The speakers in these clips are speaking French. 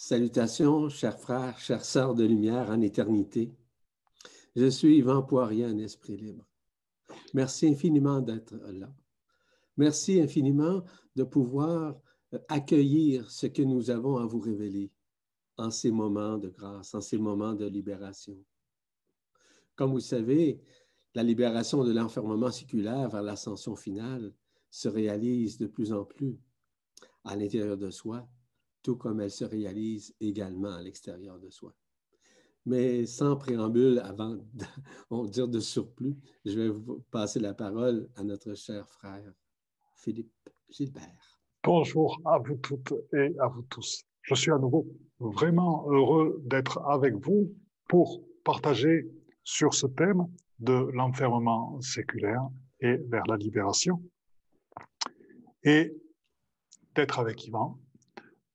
Salutations, chers frères, chères sœurs de lumière en éternité. Je suis Yvan Poirier, un esprit libre. Merci infiniment d'être là. Merci infiniment de pouvoir euh, accueillir ce que nous avons à vous révéler en ces moments de grâce, en ces moments de libération. Comme vous savez, la libération de l'enfermement séculaire vers l'ascension finale se réalise de plus en plus à l'intérieur de soi tout comme elle se réalise également à l'extérieur de soi. Mais sans préambule, avant de dire de surplus, je vais vous passer la parole à notre cher frère Philippe Gilbert. Bonjour à vous toutes et à vous tous. Je suis à nouveau vraiment heureux d'être avec vous pour partager sur ce thème de l'enfermement séculaire et vers la libération et d'être avec Yvan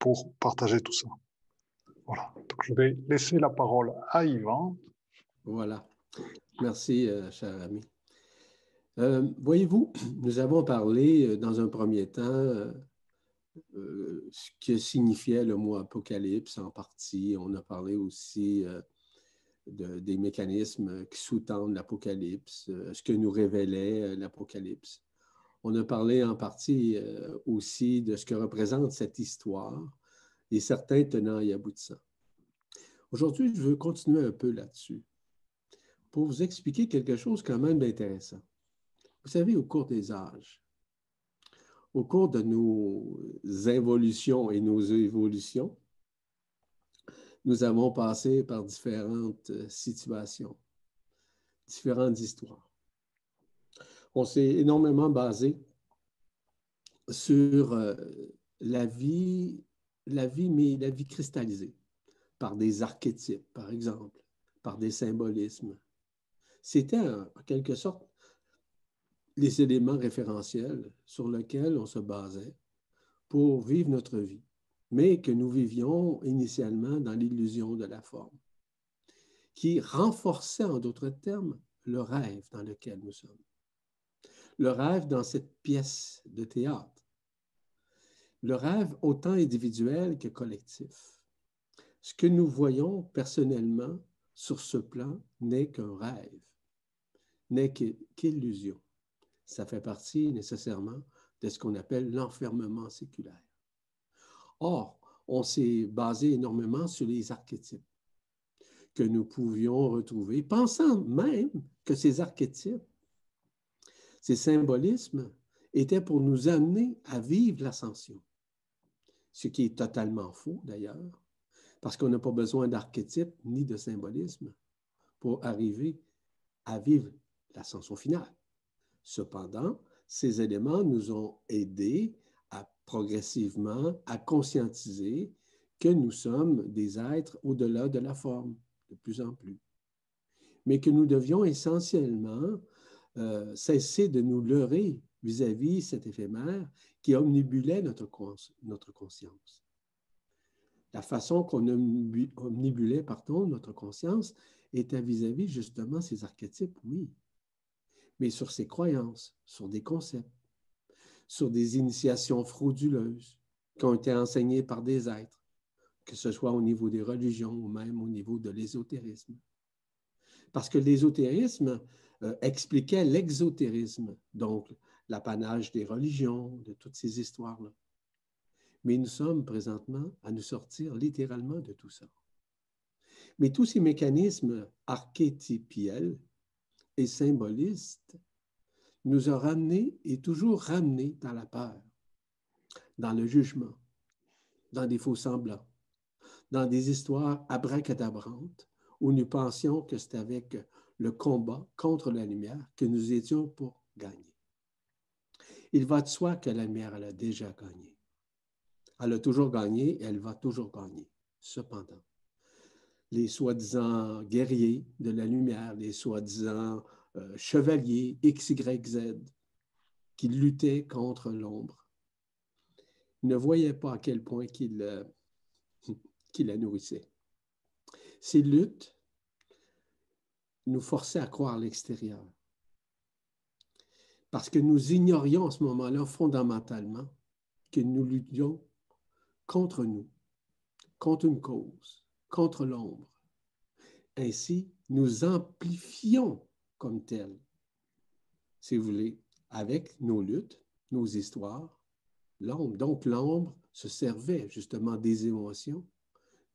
pour partager tout ça. Je vais laisser la parole à Yvan. Voilà. Merci, euh, cher ami. Euh, voyez-vous, nous avons parlé euh, dans un premier temps ce que signifiait le mot apocalypse en partie. On a parlé aussi de, des mécanismes qui sous-tendent l'apocalypse, ce que nous révélait l'apocalypse. On a parlé en partie euh, aussi de ce que représente cette histoire et certains tenants et aboutissants. Aujourd'hui, je veux continuer un peu là-dessus pour vous expliquer quelque chose quand même d'intéressant. Vous savez, au cours des âges, au cours de nos involutions et nos évolutions, nous avons passé par différentes situations, différentes histoires on s'est énormément basé sur euh, la vie, la vie, mais la vie cristallisée, par des archétypes, par exemple, par des symbolismes. C'était en quelque sorte les éléments référentiels sur lesquels on se basait pour vivre notre vie, mais que nous vivions initialement dans l'illusion de la forme, qui renforçait en d'autres termes le rêve dans lequel nous sommes le rêve dans cette pièce de théâtre. Le rêve autant individuel que collectif. Ce que nous voyons personnellement sur ce plan n'est qu'un rêve, n'est qu'illusion. Ça fait partie nécessairement de ce qu'on appelle l'enfermement séculaire. Or, on s'est basé énormément sur les archétypes que nous pouvions retrouver, pensant même que ces archétypes ces symbolismes étaient pour nous amener à vivre l'ascension. Ce qui est totalement faux d'ailleurs, parce qu'on n'a pas besoin d'archétypes ni de symbolisme pour arriver à vivre l'ascension finale. Cependant, ces éléments nous ont aidés à progressivement à conscientiser que nous sommes des êtres au-delà de la forme, de plus en plus. Mais que nous devions essentiellement euh, cesser de nous leurrer vis-à-vis cet éphémère qui omnibulait notre, notre conscience. La façon qu'on omnibulait, pardon, notre conscience était vis-à-vis justement ces archétypes, oui, mais sur ces croyances, sur des concepts, sur des initiations frauduleuses qui ont été enseignées par des êtres, que ce soit au niveau des religions ou même au niveau de l'ésotérisme. Parce que l'ésotérisme, euh, expliquait l'exotérisme, donc l'apanage des religions, de toutes ces histoires-là. Mais nous sommes présentement à nous sortir littéralement de tout ça. Mais tous ces mécanismes archétypiels et symbolistes nous ont ramenés et toujours ramenés dans la peur, dans le jugement, dans des faux semblants, dans des histoires abracadabrantes où nous pensions que c'était avec le combat contre la lumière que nous étions pour gagner. Il va de soi que la lumière, elle a déjà gagné. Elle a toujours gagné et elle va toujours gagner. Cependant, les soi-disant guerriers de la lumière, les soi-disant euh, chevaliers XYZ qui luttaient contre l'ombre, ne voyaient pas à quel point qu'il euh, la nourrissait. Ces luttes nous forçait à croire l'extérieur. Parce que nous ignorions à ce moment-là fondamentalement que nous luttions contre nous, contre une cause, contre l'ombre. Ainsi, nous amplifions comme tel, si vous voulez, avec nos luttes, nos histoires, l'ombre. Donc, l'ombre se servait justement des émotions,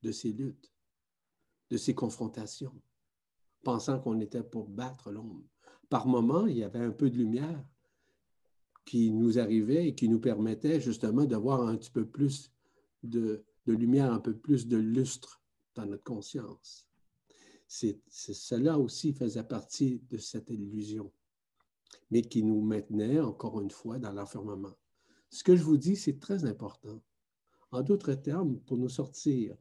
de ces luttes, de ces confrontations, pensant qu'on était pour battre l'ombre. Par moments, il y avait un peu de lumière qui nous arrivait et qui nous permettait justement de voir un petit peu plus de, lumière, un peu plus de lustre dans notre conscience. Cela aussi faisait partie de cette illusion, mais qui nous maintenait encore une fois dans l'enfermement. Ce que je vous dis, c'est très important. En d'autres termes, pour nous sortir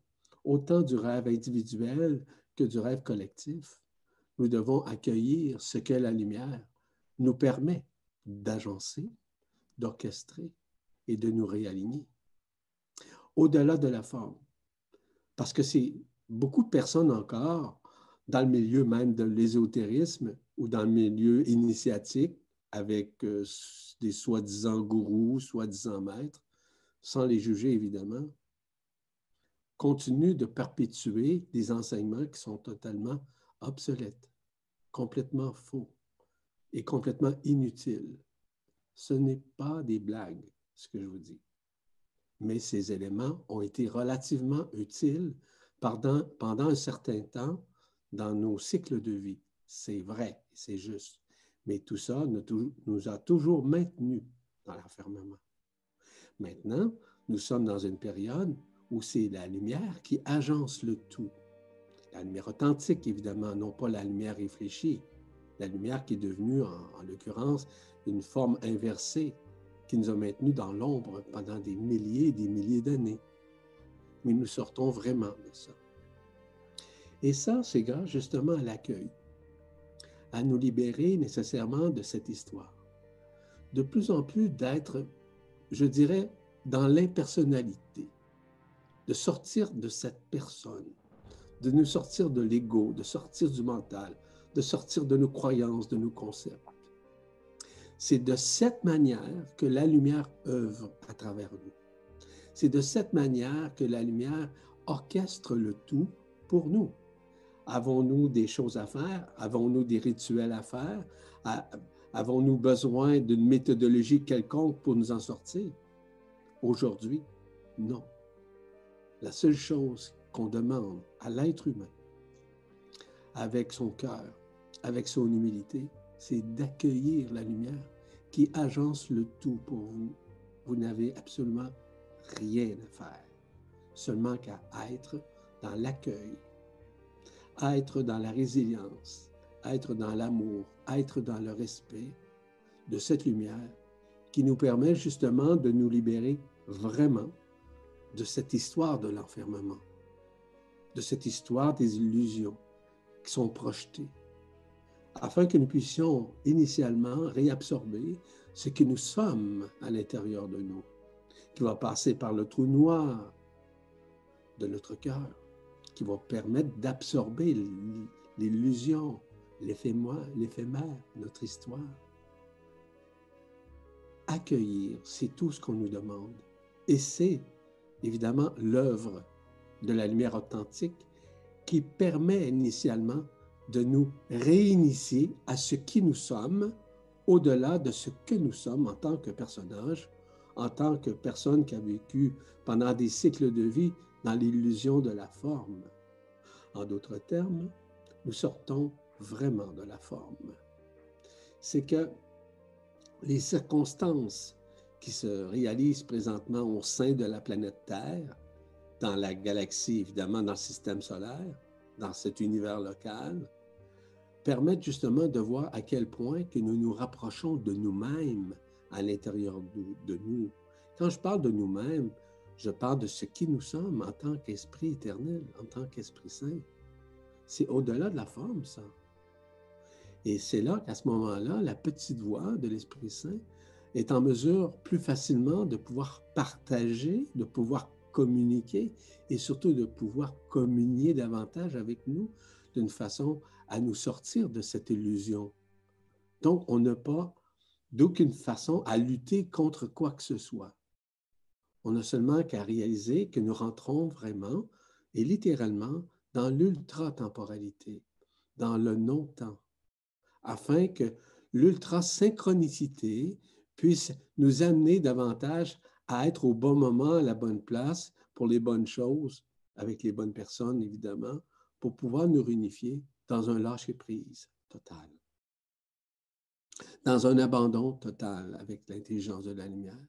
autant du rêve individuel que du rêve collectif, nous devons accueillir ce que la lumière nous permet d'agencer, d'orchestrer et de nous réaligner. Au-delà de la forme. Parce que c'est beaucoup de personnes encore dans le milieu même de l'ésotérisme ou dans le milieu initiatique avec euh, des soi-disant gourous, soi-disant maîtres, sans les juger évidemment, continuent de perpétuer des enseignements qui sont totalement obsolètes, complètement faux et complètement inutiles. Ce n'est pas des blagues, ce que je vous dis. Mais ces éléments ont été relativement utiles pendant, pendant un certain temps dans nos cycles de vie. C'est vrai, c'est juste. Mais tout ça nous, a toujours maintenus dans l'enfermement. Maintenant, nous sommes dans une période où c'est la lumière qui agence le tout. La lumière authentique, évidemment, non pas la lumière réfléchie. La lumière qui est devenue, en, l'occurrence, une forme inversée qui nous a maintenus dans l'ombre pendant des milliers et des milliers d'années. Mais nous sortons vraiment de ça. Et ça, c'est grâce justement à l'accueil, à nous libérer nécessairement de cette histoire. De plus en plus d'être, je dirais, dans l'impersonnalité, de sortir de cette personne, de nous sortir de l'ego, de sortir du mental, de sortir de nos croyances, de nos concepts. C'est de cette manière que la lumière œuvre à travers nous. C'est de cette manière que la lumière orchestre le tout pour nous. Avons-nous des choses à faire? Avons-nous des rituels à faire? Avons-nous besoin d'une méthodologie quelconque pour nous en sortir? Aujourd'hui, non. La seule chose demande à l'être humain, avec son cœur, avec son humilité, c'est d'accueillir la lumière qui agence le tout pour vous. Vous n'avez absolument rien à faire, seulement qu'à être dans l'accueil être dans la résilience, être dans l'amour, être dans le respect de cette lumière qui nous permet justement de nous libérer vraiment de cette histoire de l'enfermement, de cette histoire des illusions qui sont projetées, afin que nous puissions initialement réabsorber ce que nous sommes à l'intérieur de nous, qui va passer par le trou noir de notre cœur qui va permettre d'absorber l'illusion, l'éphémère, notre histoire. Accueillir, c'est tout ce qu'on nous demande. Et c'est évidemment l'œuvre de la lumière authentique qui permet initialement de nous réinitier à ce qui nous sommes, au-delà de ce que nous sommes en tant que personnage, en tant que personne qui a vécu pendant des cycles de vie dans l'illusion de la forme. En d'autres termes, nous sortons vraiment de la forme. C'est que les circonstances qui se réalisent présentement au sein de la planète Terre, dans la galaxie, évidemment, dans le système solaire, dans cet univers local, permettent justement de voir à quel point que nous nous rapprochons de nous-mêmes à l'intérieur de nous. Quand je parle de nous-mêmes, je parle de ce qui nous sommes en tant qu'esprit éternel, en tant qu'esprit saint. C'est au-delà de la forme, ça. Et c'est là qu'à ce moment-là, la petite voix de l'Esprit Saint est en mesure plus facilement de pouvoir partager, de pouvoir communiquer et surtout de pouvoir communier davantage avec nous d'une façon à nous sortir de cette illusion. Donc, on n'a pas d'aucune façon à lutter contre quoi que ce soit. On n'a seulement qu'à réaliser que nous rentrons vraiment et littéralement dans l'ultra-temporalité, dans le non-temps, afin que l'ultra-synchronicité puisse nous amener davantage à être au bon moment, à la bonne place, pour les bonnes choses, avec les bonnes personnes, évidemment, pour pouvoir nous réunifier dans un lâcher-prise total, dans un abandon total avec l'intelligence de la lumière,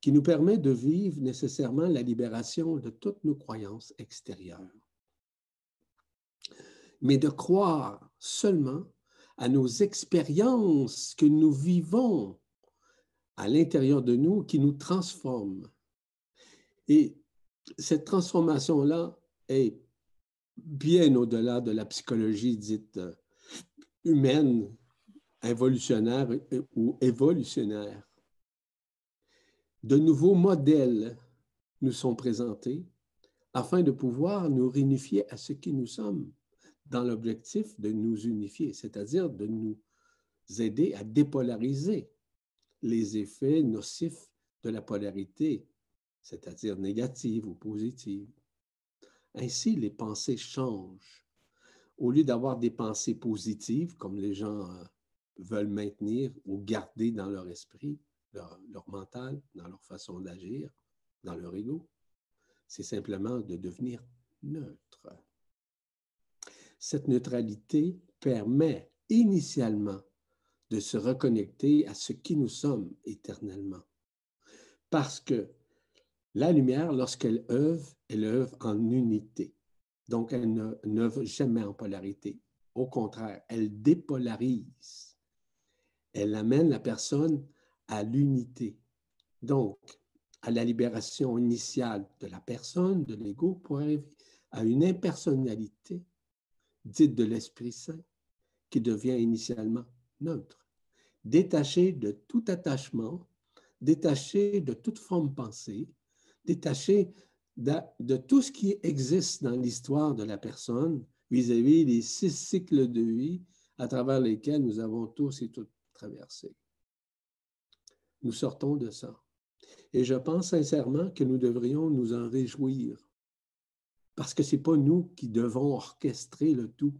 qui nous permet de vivre nécessairement la libération de toutes nos croyances extérieures, mais de croire seulement à nos expériences que nous vivons à l'intérieur de nous qui nous transforment. Et cette transformation-là est bien au-delà de la psychologie dite euh, humaine, involutionnaire ou évolutionnaire. De nouveaux modèles nous sont présentés afin de pouvoir nous réunifier à ce qui nous sommes dans l'objectif de nous unifier, c'est-à-dire de nous aider à dépolariser les effets nocifs de la polarité, c'est-à-dire négative ou positive. Ainsi, les pensées changent. Au lieu d'avoir des pensées positives, comme les gens euh, veulent maintenir ou garder dans leur esprit, leur, leur mental, dans leur façon d'agir, dans leur ego, c'est simplement de devenir neutre. Cette neutralité permet initialement de se reconnecter à ce qui nous sommes éternellement. Parce que la lumière, lorsqu'elle œuvre, elle œuvre en unité. Donc, elle n'œuvre jamais en polarité. Au contraire, elle dépolarise. Elle amène la personne à l'unité. Donc, à la libération initiale de la personne, de l'ego, pour arriver à une impersonnalité dite de l'Esprit Saint, qui devient initialement neutre, détaché de tout attachement, détaché de toute forme pensée, détaché de, tout ce qui existe dans l'histoire de la personne vis-à-vis des six cycles de vie à travers lesquels nous avons tous et toutes traversé. Nous sortons de ça. Et je pense sincèrement que nous devrions nous en réjouir parce que ce n'est pas nous qui devons orchestrer le tout,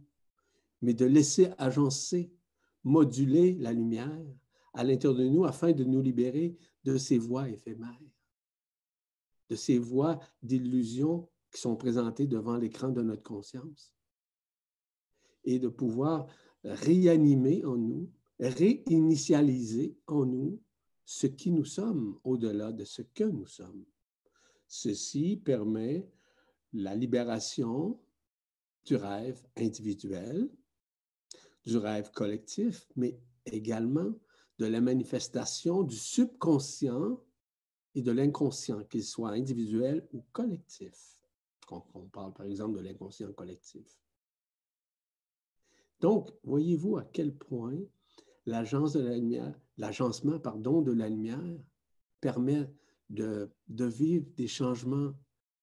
mais de laisser agencer, moduler la lumière à l'intérieur de nous afin de nous libérer de ces voies éphémères de ces voies d'illusion qui sont présentées devant l'écran de notre conscience et de pouvoir réanimer en nous, réinitialiser en nous ce qui nous sommes au-delà de ce que nous sommes. Ceci permet la libération du rêve individuel, du rêve collectif, mais également de la manifestation du subconscient et de l'inconscient, qu'il soit individuel ou collectif, quand on parle par exemple de l'inconscient collectif. Donc, voyez-vous à quel point l'agencement pardon, de la lumière permet de vivre des changements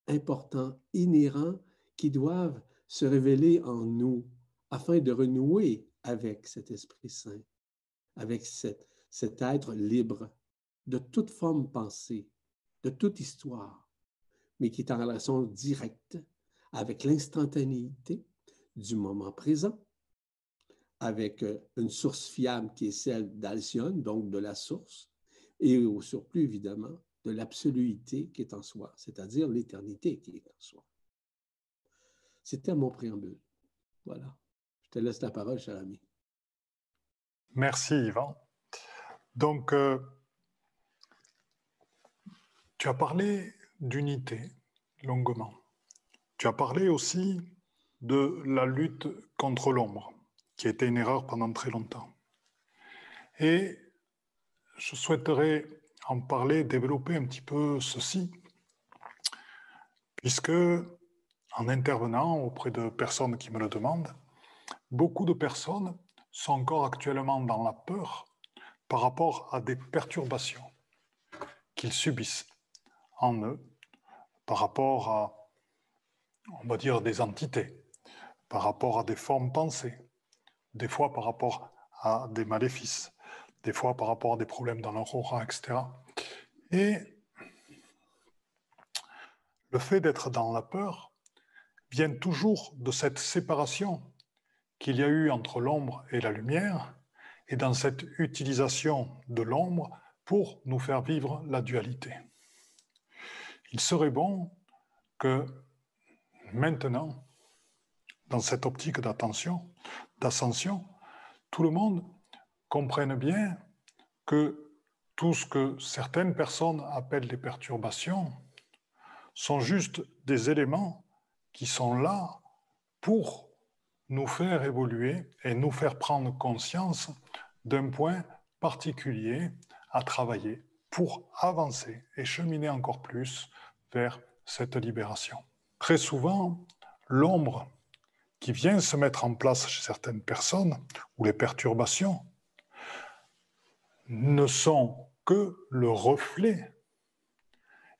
importants, inhérents, qui doivent se révéler en nous afin de renouer avec cet Esprit Saint, avec cet, être libre de toute forme pensée, de toute histoire, mais qui est en relation directe avec l'instantanéité du moment présent, avec euh, une source fiable qui est celle d'Alcyone, donc de la source, et au surplus, évidemment, de l'absoluité qui est en soi, c'est-à-dire l'éternité qui est en soi. C'était mon préambule. Voilà. Te laisse la parole, cher ami. Merci, Yvan. Donc, euh, tu as parlé d'unité longuement. Tu as parlé aussi de la lutte contre l'ombre, qui a été une erreur pendant très longtemps. Et je souhaiterais en parler, développer un petit peu ceci, puisque en intervenant auprès de personnes qui me le demandent, beaucoup de personnes sont encore actuellement dans la peur par rapport à des perturbations qu'ils subissent en eux par rapport à, on va dire, des entités, par rapport à des formes pensées, des fois par rapport à des maléfices, des fois par rapport à des problèmes dans leur aura, etc. Et Le fait d'être dans la peur vient toujours de cette séparation qu'il y a eu entre l'ombre et la lumière, et dans cette utilisation de l'ombre pour nous faire vivre la dualité. Il serait bon que maintenant, dans cette optique d'attention, d'ascension, tout le monde comprenne bien que tout ce que certaines personnes appellent des perturbations sont juste des éléments qui sont là pour nous faire évoluer et nous faire prendre conscience d'un point particulier à travailler pour avancer et cheminer encore plus vers cette libération. Très souvent, l'ombre qui vient se mettre en place chez certaines personnes, ou les perturbations, ne sont que le reflet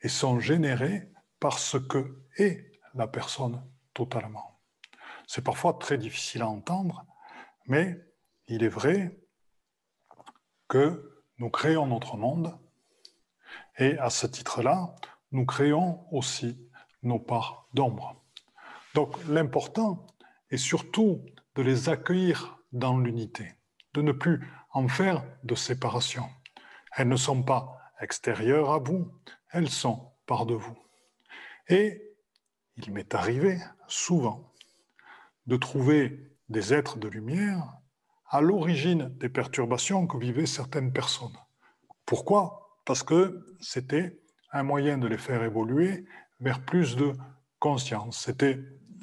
et sont générées par ce que est la personne totalement. C'est parfois très difficile à entendre, mais il est vrai que nous créons notre monde et à ce titre-là, nous créons aussi nos parts d'ombre. Donc l'important est surtout de les accueillir dans l'unité, de ne plus en faire de séparation. Elles ne sont pas extérieures à vous, elles sont par de vous. Et il m'est arrivé souvent de trouver des êtres de lumière à l'origine des perturbations que vivaient certaines personnes. Pourquoi? Parce que c'était un moyen de les faire évoluer vers plus de conscience. C'était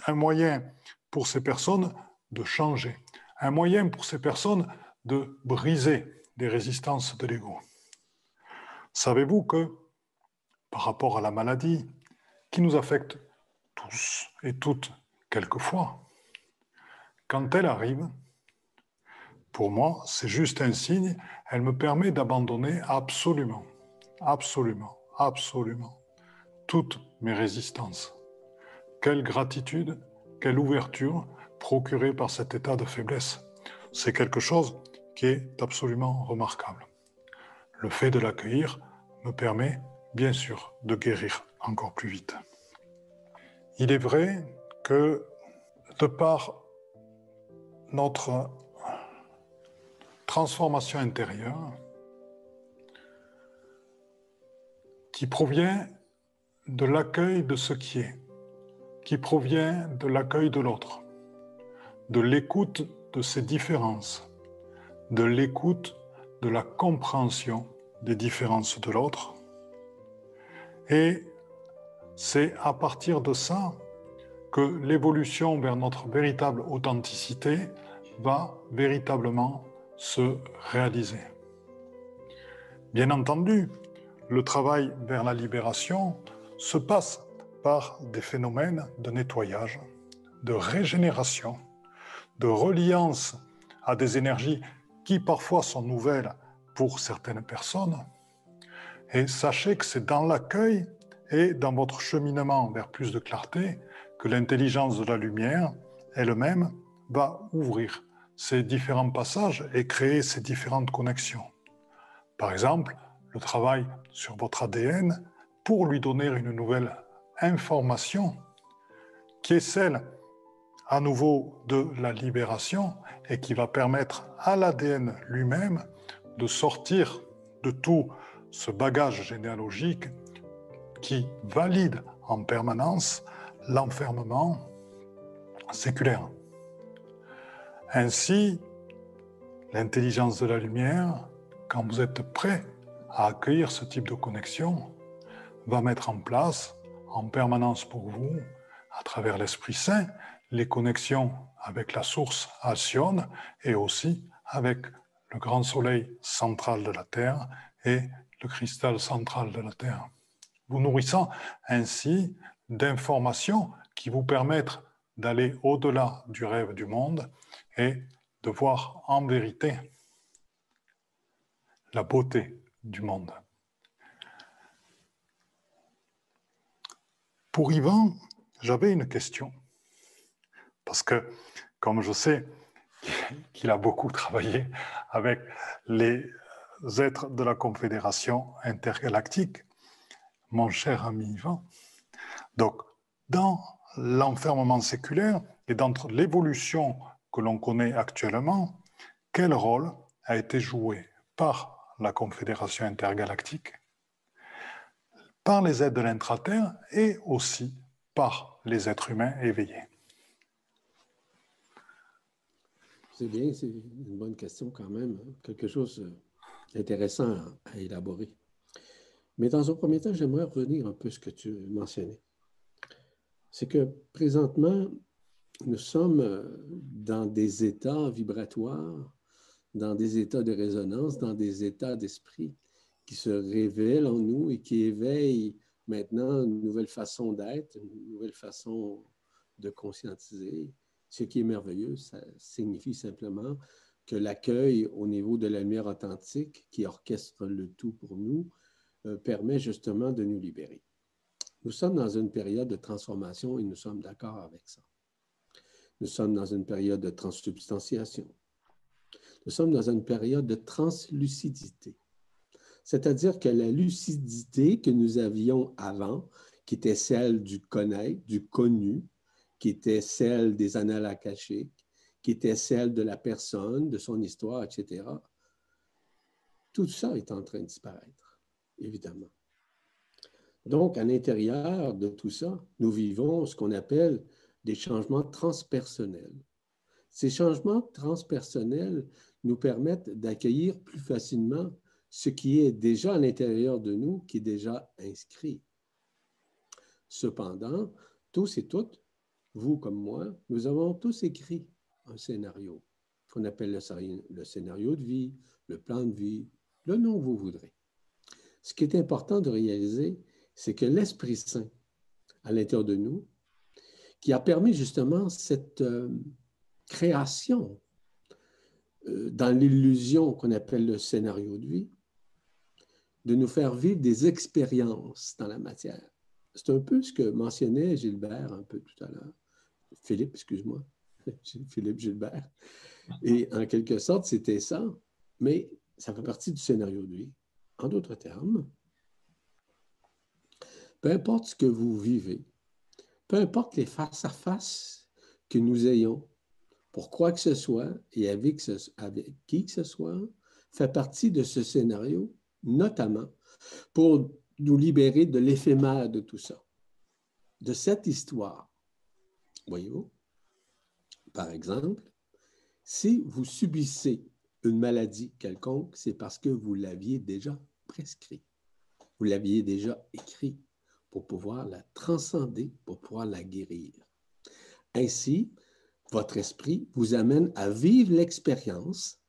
un moyen pour ces personnes de changer, un moyen pour ces personnes de briser des résistances de l'ego. Savez-vous que par rapport à la maladie qui nous affecte tous et toutes quelquefois, quand elle arrive, pour moi, c'est juste un signe, elle me permet d'abandonner absolument, absolument, absolument toutes mes résistances. Quelle gratitude, quelle ouverture procurée par cet état de faiblesse. C'est quelque chose qui est absolument remarquable. Le fait de l'accueillir me permet, bien sûr, de guérir encore plus vite. Il est vrai que, de par notre transformation intérieure, qui provient de l'accueil de ce qui est, qui provient de l'accueil de l'autre, de l'écoute de ses différences, de l'écoute de la compréhension des différences de l'autre. Et c'est à partir de ça que l'évolution vers notre véritable authenticité va véritablement se réaliser. Bien entendu, le travail vers la libération se passe par des phénomènes de nettoyage, de régénération, de reliance à des énergies qui parfois sont nouvelles pour certaines personnes. Et sachez que c'est dans l'accueil et dans votre cheminement vers plus de clarté que l'intelligence de la lumière elle-même va ouvrir ces différents passages et créer ces différentes connexions. Par exemple, le travail sur votre ADN pour lui donner une nouvelle information qui est celle à nouveau de la libération et qui va permettre à l'ADN lui-même de sortir de tout ce bagage généalogique qui valide en permanence l'enfermement séculaire. Ainsi, l'intelligence de la lumière, quand vous êtes prêt à accueillir ce type de connexion, va mettre en place en permanence pour vous, à travers l'Esprit Saint, les connexions avec la source Alcyone et aussi avec le grand soleil central de la Terre et le cristal central de la Terre. Vous nourrissant ainsi d'informations qui vous permettent d'aller au-delà du rêve du monde et de voir en vérité la beauté du monde. Pour Yvan, j'avais une question. Parce que, comme je sais qu'il a beaucoup travaillé avec les êtres de la Confédération intergalactique, mon cher ami Yvan, Donc, dans l'enfermement séculaire et dans l'évolution que l'on connaît actuellement, quel rôle a été joué par la Confédération intergalactique, par les aides de l'intraterre et aussi par les êtres humains éveillés? C'est bien, c'est une bonne question quand même, hein. quelque chose d'intéressant à élaborer. Mais dans un premier temps, j'aimerais revenir un peu à ce que tu mentionnais. C'est que présentement, nous sommes dans des états vibratoires, dans des états de résonance, dans des états d'esprit qui se révèlent en nous et qui éveillent maintenant une nouvelle façon d'être, une nouvelle façon de conscientiser. Ce qui est merveilleux, ça signifie simplement que l'accueil au niveau de la lumière authentique qui orchestre le tout pour nous euh, permet justement de nous libérer. Nous sommes dans une période de transformation et nous sommes d'accord avec ça. Nous sommes dans une période de transsubstantiation. Nous sommes dans une période de translucidité. C'est-à-dire que la lucidité que nous avions avant, qui était celle du connaître, du connu, qui était celle des annales akashiques, qui était celle de la personne, de son histoire, etc. Tout ça est en train de disparaître, évidemment. Donc, à l'intérieur de tout ça, nous vivons ce qu'on appelle des changements transpersonnels. Ces changements transpersonnels nous permettent d'accueillir plus facilement ce qui est déjà à l'intérieur de nous, qui est déjà inscrit. Cependant, tous et toutes, vous comme moi, nous avons tous écrit un scénario qu'on appelle le, scénario de vie, le plan de vie, le nom que vous voudrez. Ce qui est important de réaliser, c'est que l'Esprit Saint, à l'intérieur de nous, qui a permis justement cette euh, création euh, dans l'illusion qu'on appelle le scénario de vie, de nous faire vivre des expériences dans la matière. C'est un peu ce que mentionnait Gilbert un peu tout à l'heure. Philippe, excuse-moi. Philippe Gilbert. Et en quelque sorte, c'était ça, mais ça fait partie du scénario de vie. En d'autres termes, peu importe ce que vous vivez, peu importe les face-à-face que nous ayons, pour quoi que ce soit et avec, qui que ce soit, fait partie de ce scénario, notamment pour nous libérer de l'éphémère de tout ça, de cette histoire. Voyez-vous? Par exemple, si vous subissez une maladie quelconque, c'est parce que vous l'aviez déjà prescrit. Vous l'aviez déjà écrit pour pouvoir la transcender, pour pouvoir la guérir. Ainsi, votre esprit vous amène à vivre l'expérience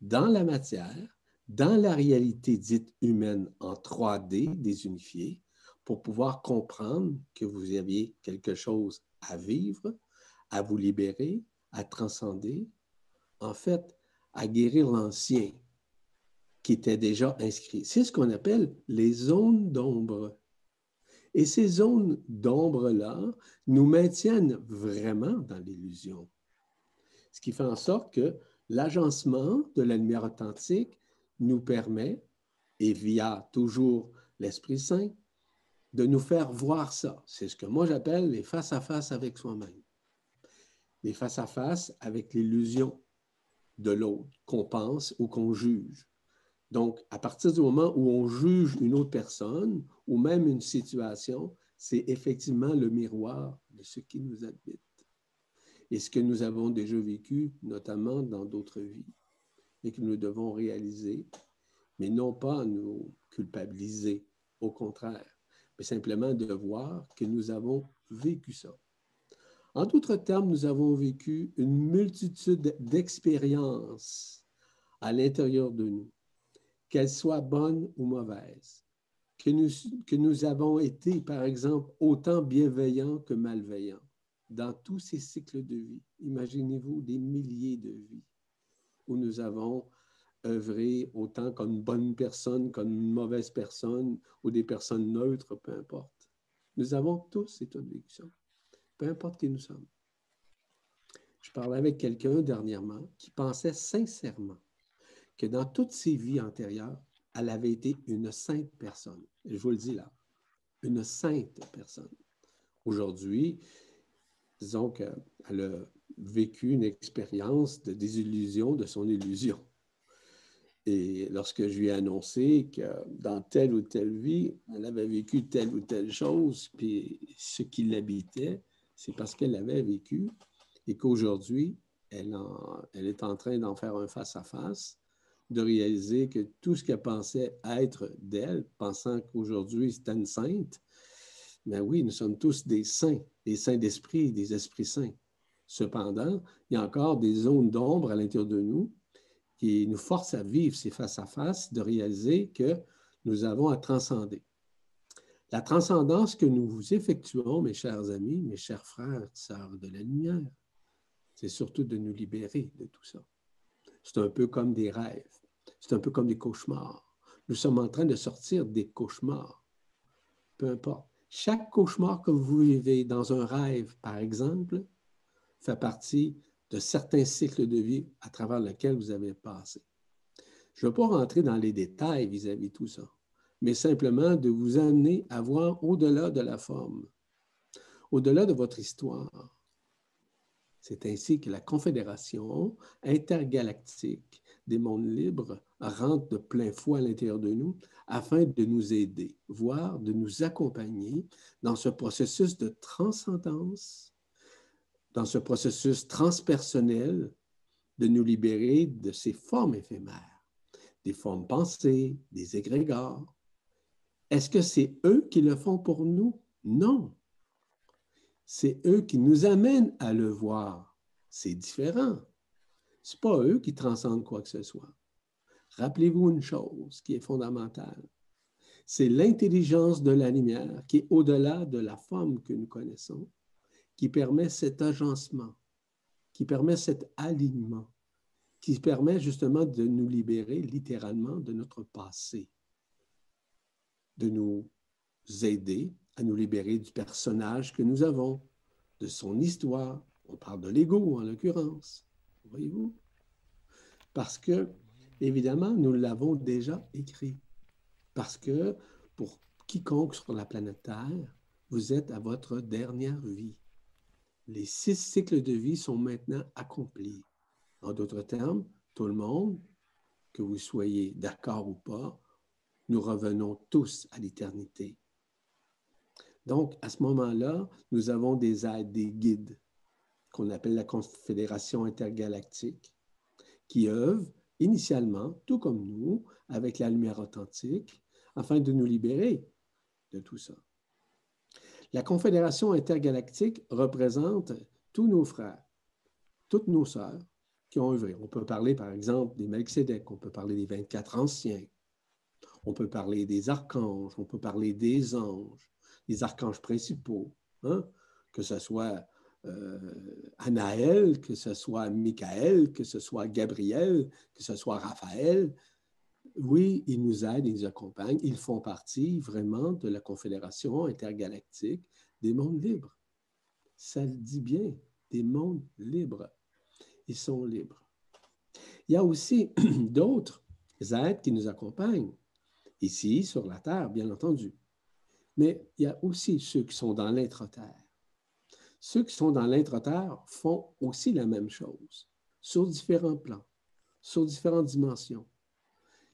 dans la matière, dans la réalité dite humaine en 3D désunifiée, pour pouvoir comprendre que vous aviez quelque chose à vivre, à vous libérer, à transcender, en fait, à guérir l'ancien qui était déjà inscrit. C'est ce qu'on appelle les zones d'ombre. Et ces zones d'ombre-là nous maintiennent vraiment dans l'illusion. Ce qui fait en sorte que l'agencement de la lumière authentique nous permet, et via toujours l'Esprit Saint, de nous faire voir ça. C'est ce que moi j'appelle les face-à-face avec soi-même. Les face-à-face avec l'illusion de l'autre qu'on pense ou qu'on juge. Donc, à partir du moment où on juge une autre personne ou même une situation, c'est effectivement le miroir de ce qui nous habite et ce que nous avons déjà vécu, notamment dans d'autres vies, et que nous devons réaliser, mais non pas nous culpabiliser, au contraire, mais simplement de voir que nous avons vécu ça. En d'autres termes, nous avons vécu une multitude d'expériences à l'intérieur de nous qu'elles soient bonnes ou mauvaises, que nous, que nous avons été, par exemple, autant bienveillants que malveillants dans tous ces cycles de vie. Imaginez-vous des milliers de vies où nous avons œuvré autant comme bonne personne, comme mauvaise personne, ou des personnes neutres, peu importe. Nous avons tous et toutes vécu peu importe qui nous sommes. Je parlais avec quelqu'un dernièrement qui pensait sincèrement que dans toutes ses vies antérieures, elle avait été une sainte personne. je vous le dis là, une sainte personne. aujourd'hui, disons qu'elle a vécu une expérience de désillusion de son illusion. Et lorsque je lui ai annoncé que dans telle ou telle vie, elle avait vécu telle ou telle chose, puis ce qui l'habitait, c'est parce qu'elle l'avait vécu et qu'aujourd'hui, elle, elle, est en train d'en faire un face-à-face, de réaliser que tout ce qu'elle pensait être d'elle, pensant qu'aujourd'hui c'était une sainte, mais oui, nous sommes tous des saints, des saints d'esprit, des esprits saints. Cependant, il y a encore des zones d'ombre à l'intérieur de nous qui nous forcent à vivre ces face-à-face, de réaliser que nous avons à transcender. La transcendance que nous effectuons, mes chers amis, mes chers frères, sœurs de la lumière, c'est surtout de nous libérer de tout ça. C'est un peu comme des rêves, c'est un peu comme des cauchemars. Nous sommes en train de sortir des cauchemars. Peu importe. Chaque cauchemar que vous vivez dans un rêve, par exemple, fait partie de certains cycles de vie à travers lesquels vous avez passé. Je ne vais pas rentrer dans les détails vis-à-vis de tout ça, mais simplement de vous amener à voir au-delà de la forme, au-delà de votre histoire. C'est ainsi que la Confédération intergalactique des mondes libres rentre de plein fouet à l'intérieur de nous afin de nous aider, voire de nous accompagner dans ce processus de transcendance dans ce processus transpersonnel de nous libérer de ces formes éphémères, des formes pensées, des égrégores. Est-ce que c'est eux qui le font pour nous? Non. C'est eux qui nous amènent à le voir. C'est différent. Ce n'est pas eux qui transcendent quoi que ce soit. Rappelez-vous une chose qui est fondamentale. C'est l'intelligence de la lumière qui est au-delà de la forme que nous connaissons qui permet cet agencement, qui permet cet alignement, qui permet justement de nous libérer littéralement de notre passé, de nous aider à nous libérer du personnage que nous avons, de son histoire. On parle de l'ego en l'occurrence, voyez-vous? Parce que, évidemment, nous l'avons déjà écrit. Parce que pour quiconque sur la planète Terre, vous êtes à votre dernière vie les six cycles de vie sont maintenant accomplis. En d'autres termes, tout le monde, que vous soyez d'accord ou pas, nous revenons tous à l'éternité. Donc, à ce moment-là, nous avons des aides, des guides, qu'on appelle la Confédération intergalactique, qui œuvrent initialement, tout comme nous, avec la lumière authentique, afin de nous libérer de tout ça. La Confédération intergalactique représente tous nos frères, toutes nos sœurs qui ont œuvré. On peut parler, par exemple, des Melchizedek, on peut parler des 24 anciens, on peut parler des archanges, on peut parler des anges, des archanges principaux, hein, que ce soit euh, Anaël, que ce soit Michael, que ce soit Gabriel, que ce soit Raphaël, oui, ils nous aident, ils nous accompagnent. Ils font partie vraiment de la Confédération intergalactique des mondes libres. Ça le dit bien, des mondes libres. Ils sont libres. Il y a aussi d'autres êtres qui nous accompagnent, ici, sur la Terre, bien entendu. Mais il y a aussi ceux qui sont dans l'intra-terre. Ceux qui sont dans l'intra-terre font aussi la même chose, sur différents plans, sur différentes dimensions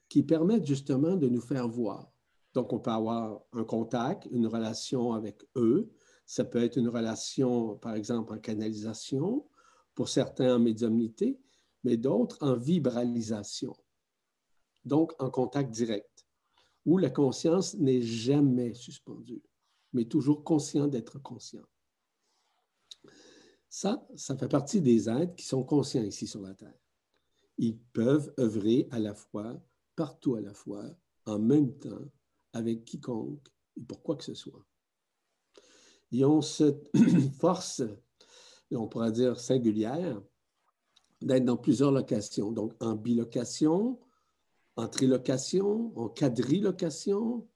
qui permettent justement de nous faire voir. Donc, on peut avoir un contact, une relation avec eux. Ça peut être une relation, par exemple, en canalisation, pour certains en médiumnité, mais d'autres en vibralisation, donc en contact direct, où la conscience n'est jamais suspendue, mais toujours conscient d'être conscient. Ça, ça fait partie des êtres qui sont conscients ici sur la Terre. Ils peuvent œuvrer à la fois partout à la fois, en même temps, avec quiconque et pour quoi que ce soit. Ils ont cette force, on pourrait dire singulière, d'être dans plusieurs locations. Donc, en bilocation, en trilocation, en quadrilocation,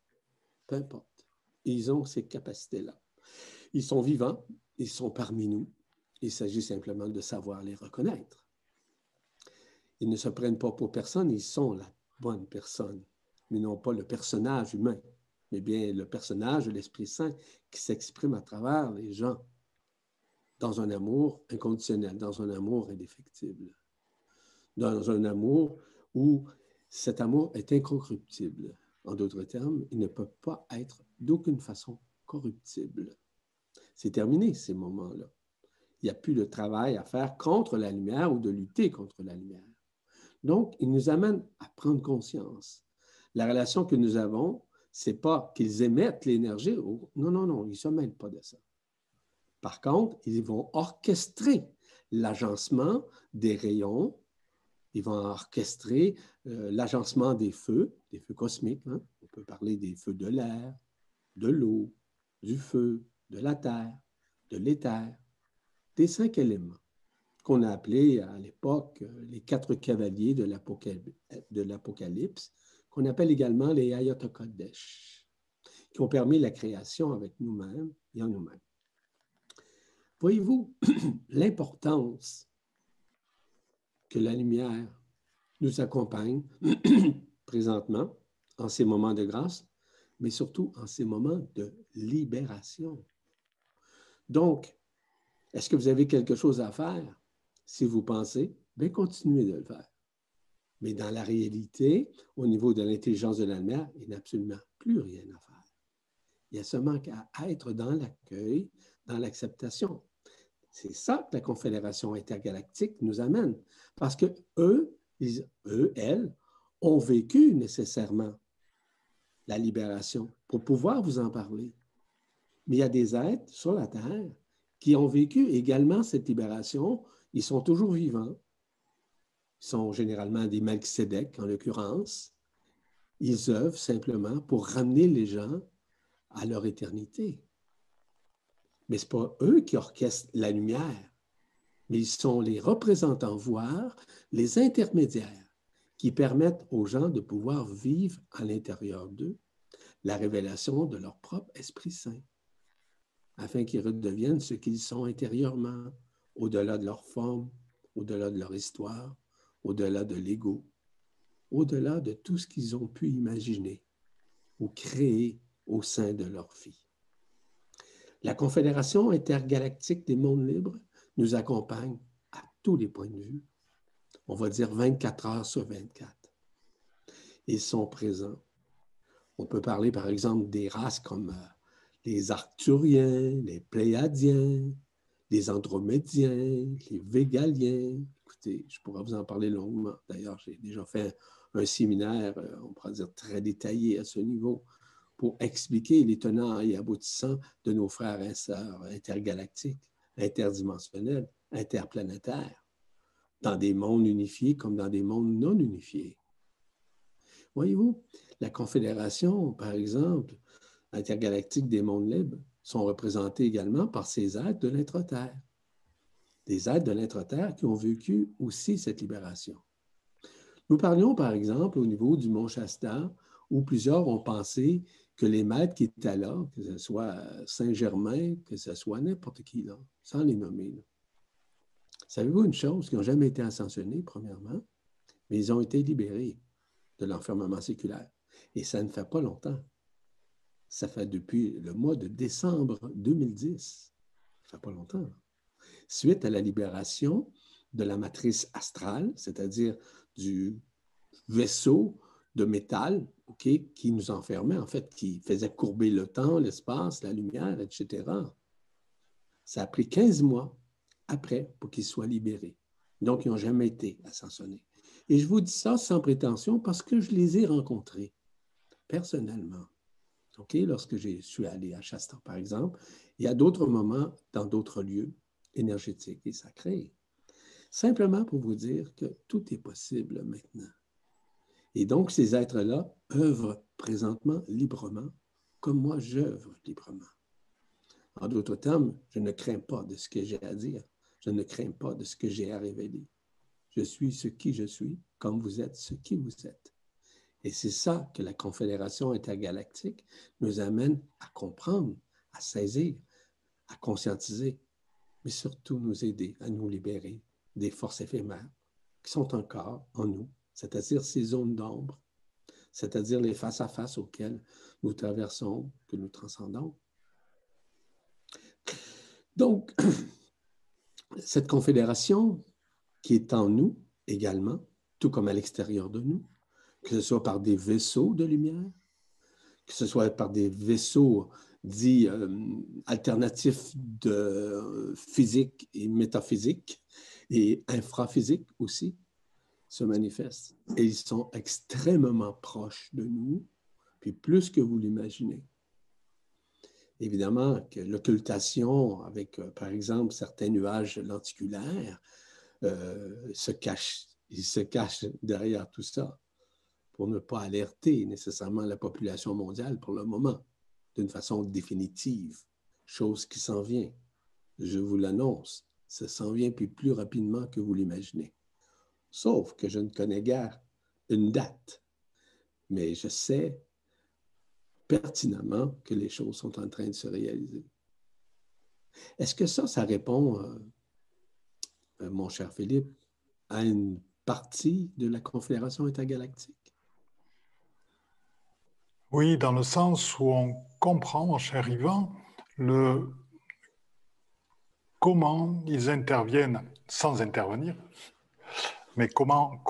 peu importe. Ils ont ces capacités-là. Ils sont vivants, ils sont parmi nous. Il s'agit simplement de savoir les reconnaître. Ils ne se prennent pas pour personne, ils sont là bonne personne, mais non pas le personnage humain. mais bien le personnage de l'Esprit Saint qui s'exprime à travers les gens dans un amour inconditionnel, dans un amour indéfectible, dans un amour où cet amour est incorruptible. En d'autres termes, il ne peut pas être d'aucune façon corruptible. C'est terminé ces moments-là. Il n'y a plus de travail à faire contre la lumière ou de lutter contre la lumière. Donc, il nous amène à prendre conscience. La relation que nous avons, c'est pas qu'ils émettent l'énergie. Non, non, non, ils ne se mêlent pas de ça. Par contre, ils vont orchestrer l'agencement des rayons, ils vont orchestrer euh, l'agencement des feux, des feux cosmiques. Hein. On peut parler des feux de l'air, de l'eau, du feu, de la terre, de l'éther, des cinq éléments qu'on a appelés à l'époque euh, les quatre cavaliers de l'Apocalypse, qu'on appelle également les Ayatokodesh, qui ont permis la création avec nous-mêmes et en nous-mêmes. Voyez-vous l'importance que la lumière nous accompagne présentement en ces moments de grâce, mais surtout en ces moments de libération. Donc, est-ce que vous avez quelque chose à faire? Si vous pensez, bien continuez de le faire. Mais dans la réalité, au niveau de l'intelligence de la lumière, il n'y a absolument plus rien à faire. Il y a seulement qu'à être dans l'accueil, dans l'acceptation. C'est ça que la Confédération intergalactique nous amène. Parce que eux, eux, elles, ont vécu nécessairement la libération pour pouvoir vous en parler. Mais il y a des êtres sur la Terre qui ont vécu également cette libération. Ils sont toujours vivants. Ils sont généralement des Melchizedek, en l'occurrence. Ils œuvrent simplement pour ramener les gens à leur éternité. Mais ce n'est pas eux qui orchestrent la lumière, mais ils sont les représentants, voire les intermédiaires qui permettent aux gens de pouvoir vivre à l'intérieur d'eux la révélation de leur propre Esprit Saint, afin qu'ils redeviennent ce qu'ils sont intérieurement, au-delà de leur forme, au-delà de leur histoire, au-delà de l'ego, au-delà de tout ce qu'ils ont pu imaginer ou créer au sein de leur vie. La Confédération intergalactique des mondes libres nous accompagne à tous les points de vue. On va dire 24 heures sur 24. Ils sont présents. On peut parler, par exemple, des races comme euh, les Arcturiens, les Pléiadiens, les Andromédiens, les Végaliens. Écoutez, je pourrais vous en parler longuement. D'ailleurs, j'ai déjà fait un séminaire, euh, on pourrait dire très détaillé à ce niveau, pour expliquer les tenants et aboutissants de nos frères et sœurs intergalactiques, interdimensionnels, interplanétaires, dans des mondes unifiés comme dans des mondes non unifiés. Voyez-vous, la Confédération, par exemple, intergalactique des mondes libres, sont représentés également par ces êtres de l'intra-terre. Des êtres de l'intra-terre qui ont vécu aussi cette libération. Nous parlions, par exemple, au niveau du mont Shasta, où plusieurs ont pensé que les maîtres qui étaient là, que ce soit Saint-Germain, que ce soit n'importe qui, là, sans les nommer, savez-vous une chose, qui n'ont jamais été ascensionnés, premièrement, mais ils ont été libérés de l'enfermement séculaire. Et ça ne fait pas longtemps. Ça fait depuis le mois de décembre 2010. Ça fait pas longtemps. Suite à la libération de la matrice astrale, c'est-à-dire du vaisseau de métal qui nous enfermait, en fait, qui faisait courber le temps, l'espace, la lumière, etc. Ça a pris 15 mois après pour qu'ils soient libérés. Donc, ils n'ont jamais été ascensionnés. Et je vous dis ça sans prétention parce que je les ai rencontrés personnellement. OK? Lorsque je suis allé à Shasta, par exemple, y a d'autres moments dans d'autres lieux énergétiques et sacrés. Simplement pour vous dire que tout est possible maintenant. Et donc, ces êtres-là œuvrent présentement librement, comme moi j'œuvre librement. En d'autres termes, je ne crains pas de ce que j'ai à dire. Je ne crains pas de ce que j'ai à révéler. Je suis ce qui je suis, comme vous êtes ce qui vous êtes. Et c'est ça que la Confédération intergalactique nous amène à comprendre, à saisir, à conscientiser, mais surtout nous aider à nous libérer des forces éphémères qui sont encore en nous c'est-à-dire ces zones d'ombre, c'est-à-dire les face-à-face auxquels nous traversons, que nous transcendons. Donc, cette confédération qui est en nous également, tout comme à l'extérieur de nous, que ce soit par des vaisseaux de lumière, que ce soit par des vaisseaux dits euh, alternatifs de physique et métaphysique et infraphysique aussi, se manifestent. Et ils sont extrêmement proches de nous, puis plus que vous l'imaginez. Évidemment que l'occultation avec, euh, par exemple, certains nuages lenticulaires euh, se cache, derrière tout ça pour ne pas alerter nécessairement la population mondiale pour le moment, d'une façon définitive, chose qui s'en vient. Je vous l'annonce, ça s'en vient plus rapidement que vous l'imaginez. Sauf que je ne connais guère une date, mais je sais pertinemment que les choses sont en train de se réaliser. Est-ce que ça, ça répond, euh, euh, mon cher Philippe, à une partie de la Confédération intergalactique? Oui, dans le sens où on comprend, mon cher Yvan, le... comment ils interviennent sans intervenir, mais comment,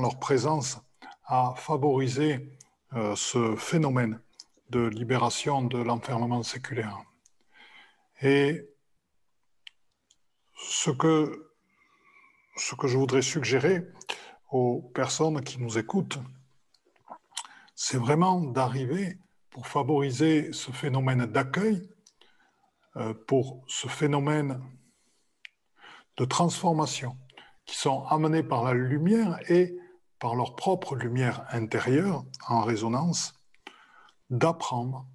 leur présence a favorisé euh, ce phénomène de libération de l'enfermement séculaire? Et ce que, ce que je voudrais suggérer aux personnes qui nous écoutent, c'est vraiment d'arriver pour favoriser ce phénomène d'accueil, euh, pour ce phénomène de transformation qui sont amenés par la lumière et par leur propre lumière intérieure en résonance, d'apprendre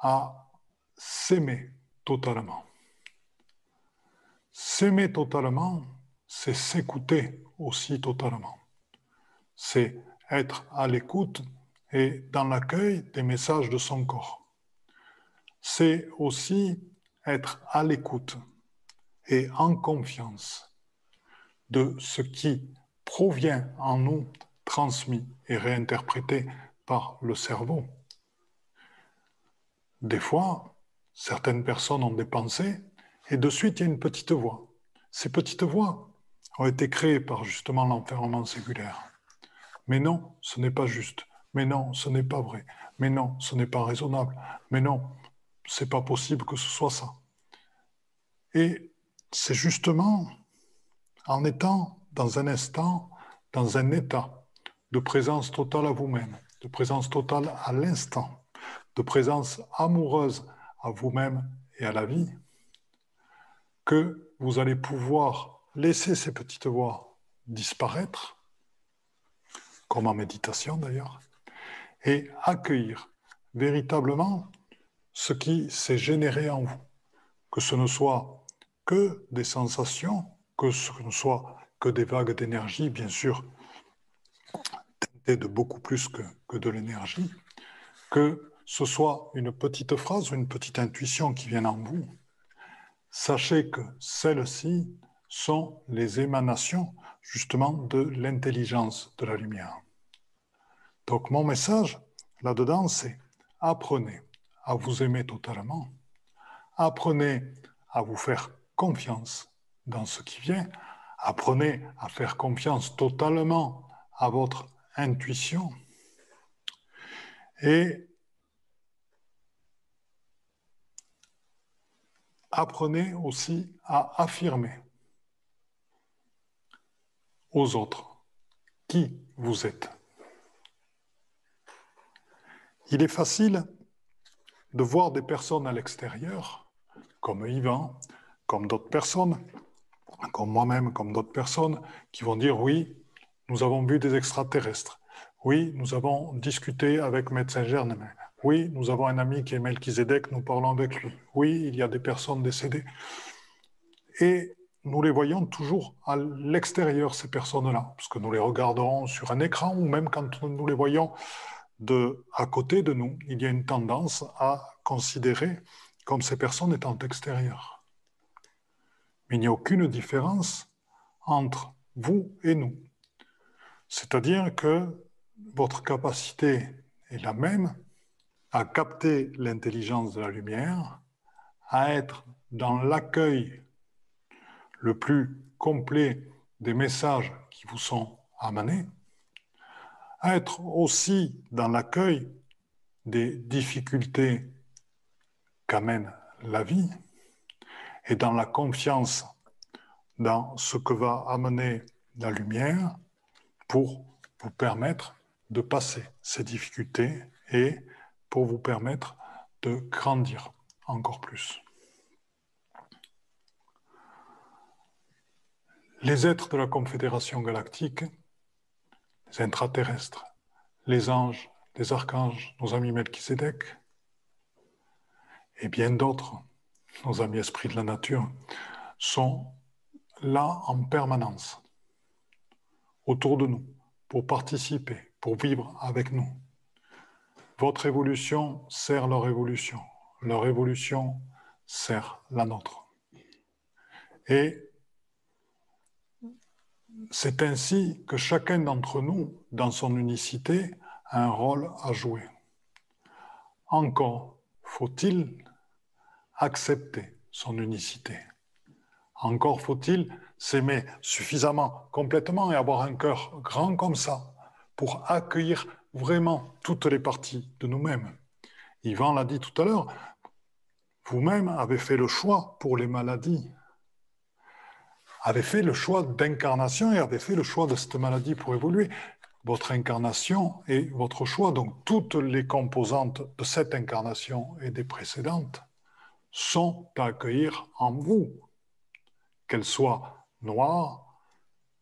à s'aimer totalement. S'aimer totalement, c'est s'écouter aussi totalement. C'est être à l'écoute et dans l'accueil des messages de son corps. C'est aussi être à l'écoute et en confiance de ce qui provient en nous, transmis et réinterprété par le cerveau. Des fois, certaines personnes ont des pensées et de suite il y a une petite voix. Ces petites voix ont été créées par justement l'enfermement séculaire. Mais non, ce n'est pas juste. Mais non, ce n'est pas vrai. Mais non, ce n'est pas raisonnable. Mais non, c'est pas possible que ce soit ça. Et c'est justement en étant dans un instant, dans un état de présence totale à vous-même, de présence totale à l'instant, de présence amoureuse à vous-même et à la vie, que vous allez pouvoir laisser ces petites voix disparaître, comme en méditation d'ailleurs, et accueillir véritablement ce qui s'est généré en vous, que ce ne soit que des sensations, que ce ne soit que des vagues d'énergie, bien sûr, teintées de beaucoup plus que, que de l'énergie, que ce soit une petite phrase ou une petite intuition qui vienne en vous, sachez que celles-ci sont les émanations justement de l'intelligence de la lumière. Donc mon message là-dedans, c'est apprenez à vous aimer totalement, apprenez à vous faire confiance dans ce qui vient, apprenez à faire confiance totalement à votre intuition et apprenez aussi à affirmer aux autres qui vous êtes. Il est facile de voir des personnes à l'extérieur, comme Yvan, comme d'autres personnes, comme moi-même, comme d'autres personnes, qui vont dire oui, nous avons vu des extraterrestres. Oui, nous avons discuté avec médecin Germain. Oui, nous avons un ami qui est Melchizedek, nous parlons avec lui. Oui, il y a des personnes décédées. Et nous les voyons toujours à l'extérieur, ces personnes-là, parce que nous les regarderons sur un écran ou même quand nous les voyons de, à côté de nous, il y a une tendance à considérer comme ces personnes étant extérieures. Il n'y a aucune différence entre vous et nous. C'est-à-dire que votre capacité est la même à capter l'intelligence de la lumière, à être dans l'accueil le plus complet des messages qui vous sont amenés, à être aussi dans l'accueil des difficultés qu'amène la vie et dans la confiance dans ce que va amener la lumière pour vous permettre de passer ces difficultés et pour vous permettre de grandir encore plus. Les êtres de la Confédération galactique, les intraterrestres, les anges, les archanges, nos amis Melchizedek, et bien d'autres, nos amis esprits de la nature, sont là en permanence, autour de nous, pour participer, pour vivre avec nous. Votre évolution sert leur évolution, leur évolution sert la nôtre. Et c'est ainsi que chacun d'entre nous, dans son unicité, a un rôle à jouer. Encore faut-il accepter son unicité. Encore faut-il s'aimer suffisamment, complètement et avoir un cœur grand comme ça pour accueillir vraiment toutes les parties de nous-mêmes. Yvan l'a dit tout à l'heure, vous-même avez fait le choix pour les maladies, avez fait le choix d'incarnation et avez fait le choix de cette maladie pour évoluer. Votre incarnation et votre choix, donc toutes les composantes de cette incarnation et des précédentes, sont à accueillir en vous, qu'elles soient noires,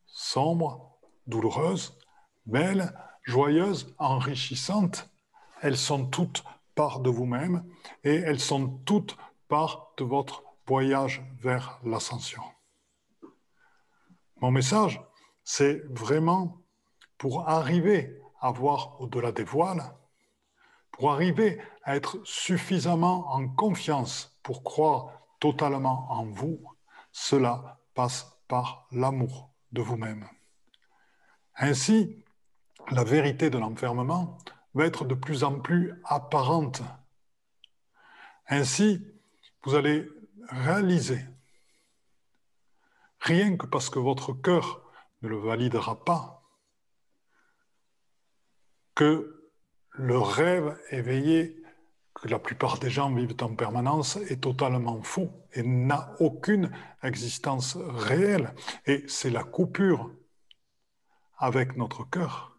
sombres, douloureuses, belles, joyeuses, enrichissantes, elles sont toutes part de vous-même et elles sont toutes part de votre voyage vers l'ascension. Mon message, c'est vraiment pour arriver à voir au-delà des voiles, pour arriver à être suffisamment en confiance pour croire totalement en vous, cela passe par l'amour de vous-même. Ainsi, la vérité de l'enfermement va être de plus en plus apparente. Ainsi, vous allez réaliser, rien que parce que votre cœur ne le validera pas, que le rêve éveillé que la plupart des gens vivent en permanence est totalement faux et n'a aucune existence réelle. Et c'est la coupure avec notre cœur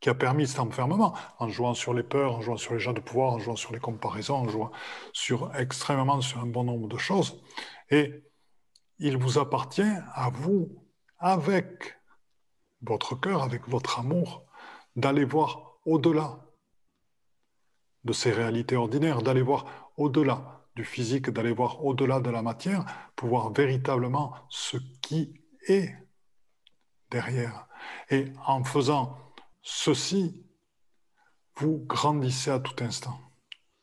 qui a permis cet enfermement, en jouant sur les peurs, en jouant sur les gens de pouvoir, en jouant sur les comparaisons, en jouant sur extrêmement sur un bon nombre de choses. Et il vous appartient à vous, avec votre cœur, avec votre amour, d'aller voir au-delà de ces réalités ordinaires, d'aller voir au-delà du physique, d'aller voir au-delà de la matière, pour voir véritablement ce qui est derrière. Et en faisant ceci, vous grandissez à tout instant.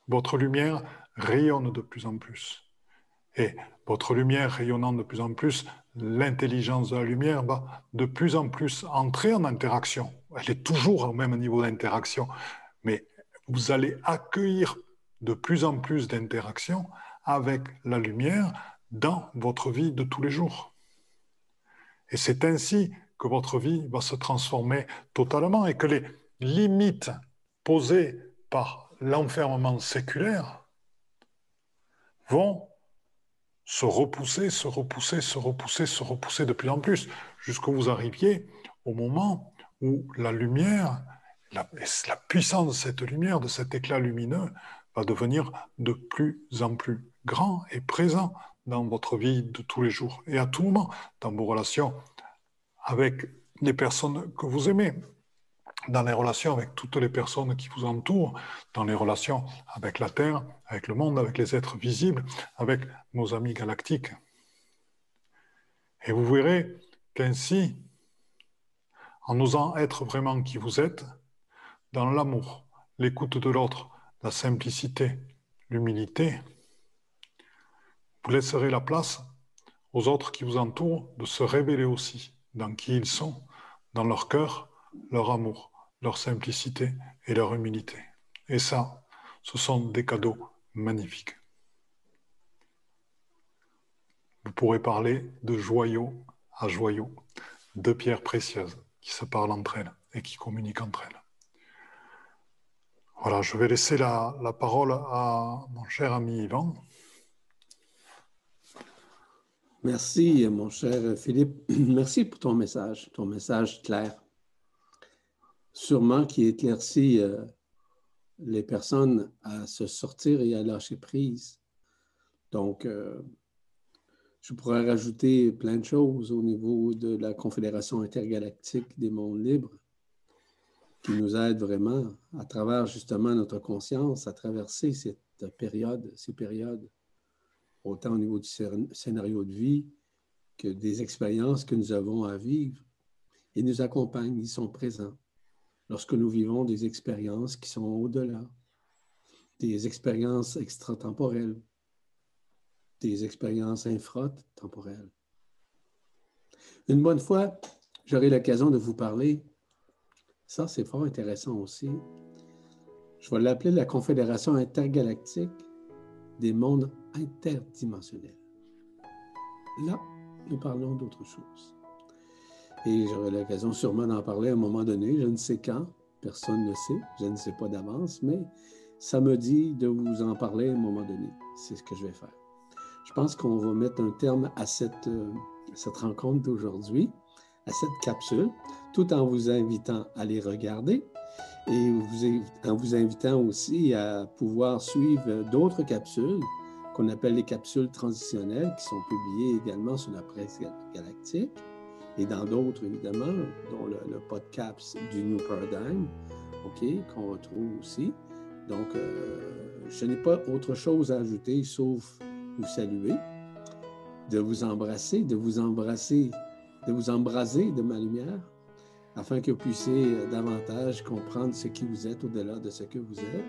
Votre lumière rayonne de plus en plus. Et votre lumière rayonnant de plus en plus, l'intelligence de la lumière va de plus en plus entrer en interaction. Elle est toujours au même niveau d'interaction, mais vous allez accueillir de plus en plus d'interactions avec la lumière dans votre vie de tous les jours. Et c'est ainsi que votre vie va se transformer totalement et que les limites posées par l'enfermement séculaire vont se repousser, se repousser, se repousser, se repousser de plus en plus, jusqu'à vous arriviez au moment où la lumière la, puissance de cette lumière, de cet éclat lumineux, va devenir de plus en plus grand et présent dans votre vie de tous les jours et à tout moment, dans vos relations avec les personnes que vous aimez, dans les relations avec toutes les personnes qui vous entourent, dans les relations avec la Terre, avec le monde, avec les êtres visibles, avec nos amis galactiques. Et vous verrez qu'ainsi, en osant être vraiment qui vous êtes, dans l'amour, l'écoute de l'autre, la simplicité, l'humilité, vous laisserez la place aux autres qui vous entourent de se révéler aussi dans qui ils sont, dans leur cœur, leur amour, leur simplicité et leur humilité. Et ça, ce sont des cadeaux magnifiques. Vous pourrez parler de joyaux à joyaux, de pierres précieuses qui se parlent entre elles et qui communiquent entre elles. Voilà, je vais laisser la, parole à mon cher ami Yvan. Merci, mon cher Philippe. Merci pour ton message, ton message clair. Sûrement qui éclaircit euh, les personnes à se sortir et à lâcher prise. Donc, euh, je pourrais rajouter plein de choses au niveau de la Confédération intergalactique des mondes libres qui nous aide vraiment à travers justement notre conscience à traverser cette période, ces périodes, autant au niveau du scénario de vie que des expériences que nous avons à vivre. Ils nous accompagnent, ils sont présents lorsque nous vivons des expériences qui sont au-delà, des expériences extratemporelles, des expériences infratemporelles. Une bonne fois, j'aurai l'occasion de vous parler ça, c'est fort intéressant aussi. Je vais l'appeler la Confédération intergalactique des mondes interdimensionnels. Là, nous parlons d'autre chose. Et j'aurai l'occasion sûrement d'en parler à un moment donné, je ne sais quand, personne ne sait, je ne sais pas d'avance, mais ça me dit de vous en parler à un moment donné. C'est ce que je vais faire. Je pense qu'on va mettre un terme à cette, euh, cette rencontre d'aujourd'hui à cette capsule, tout en vous invitant à les regarder et en vous invitant aussi à pouvoir suivre d'autres capsules qu'on appelle les capsules transitionnelles qui sont publiées également sur la presse galactique et dans d'autres, évidemment, dont le, podcast du New Paradigm, OK, qu'on retrouve aussi. Donc, euh, je n'ai pas autre chose à ajouter sauf vous saluer, de vous embrasser, de vous embrasser de vous embraser de ma lumière afin que vous puissiez euh, davantage comprendre ce qui vous êtes au-delà de ce que vous êtes,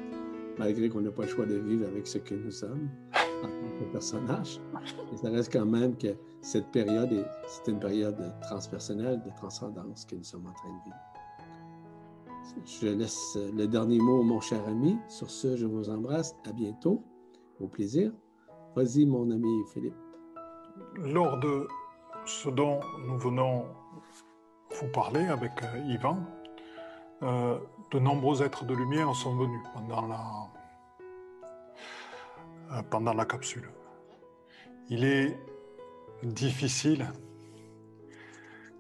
malgré qu'on n'a pas le choix de vivre avec ce que nous sommes en tant que personnage. Et ça reste quand même que cette période, c'est une période transpersonnelle, de transcendance que nous sommes en train de vivre. Je laisse le dernier mot, mon cher ami. Sur ce, je vous embrasse. À bientôt. Au plaisir. Vas-y, mon ami Philippe. Lors de ce dont nous venons vous parler avec euh, Yvan, euh, de nombreux êtres de lumière sont venus pendant la, euh, pendant la capsule. Il est difficile,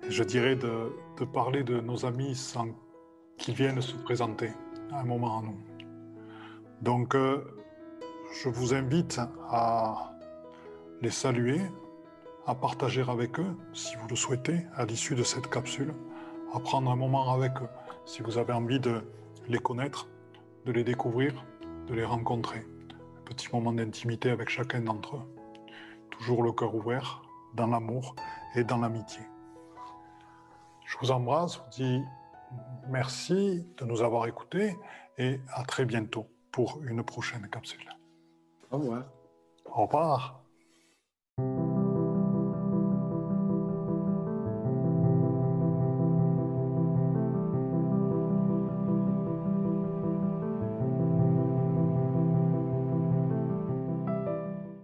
je dirais, de parler de nos amis sans qu'ils viennent se présenter à un moment à nous. Donc, je vous invite à les saluer, à partager avec eux, si vous le souhaitez, à l'issue de cette capsule, à prendre un moment avec eux, si vous avez envie de les connaître, de les découvrir, de les rencontrer. Un petit moment d'intimité avec chacun d'entre eux. Toujours le cœur ouvert, dans l'amour et dans l'amitié. Je vous embrasse, vous dis merci de nous avoir écoutés et à très bientôt pour une prochaine capsule. Au revoir. Au revoir.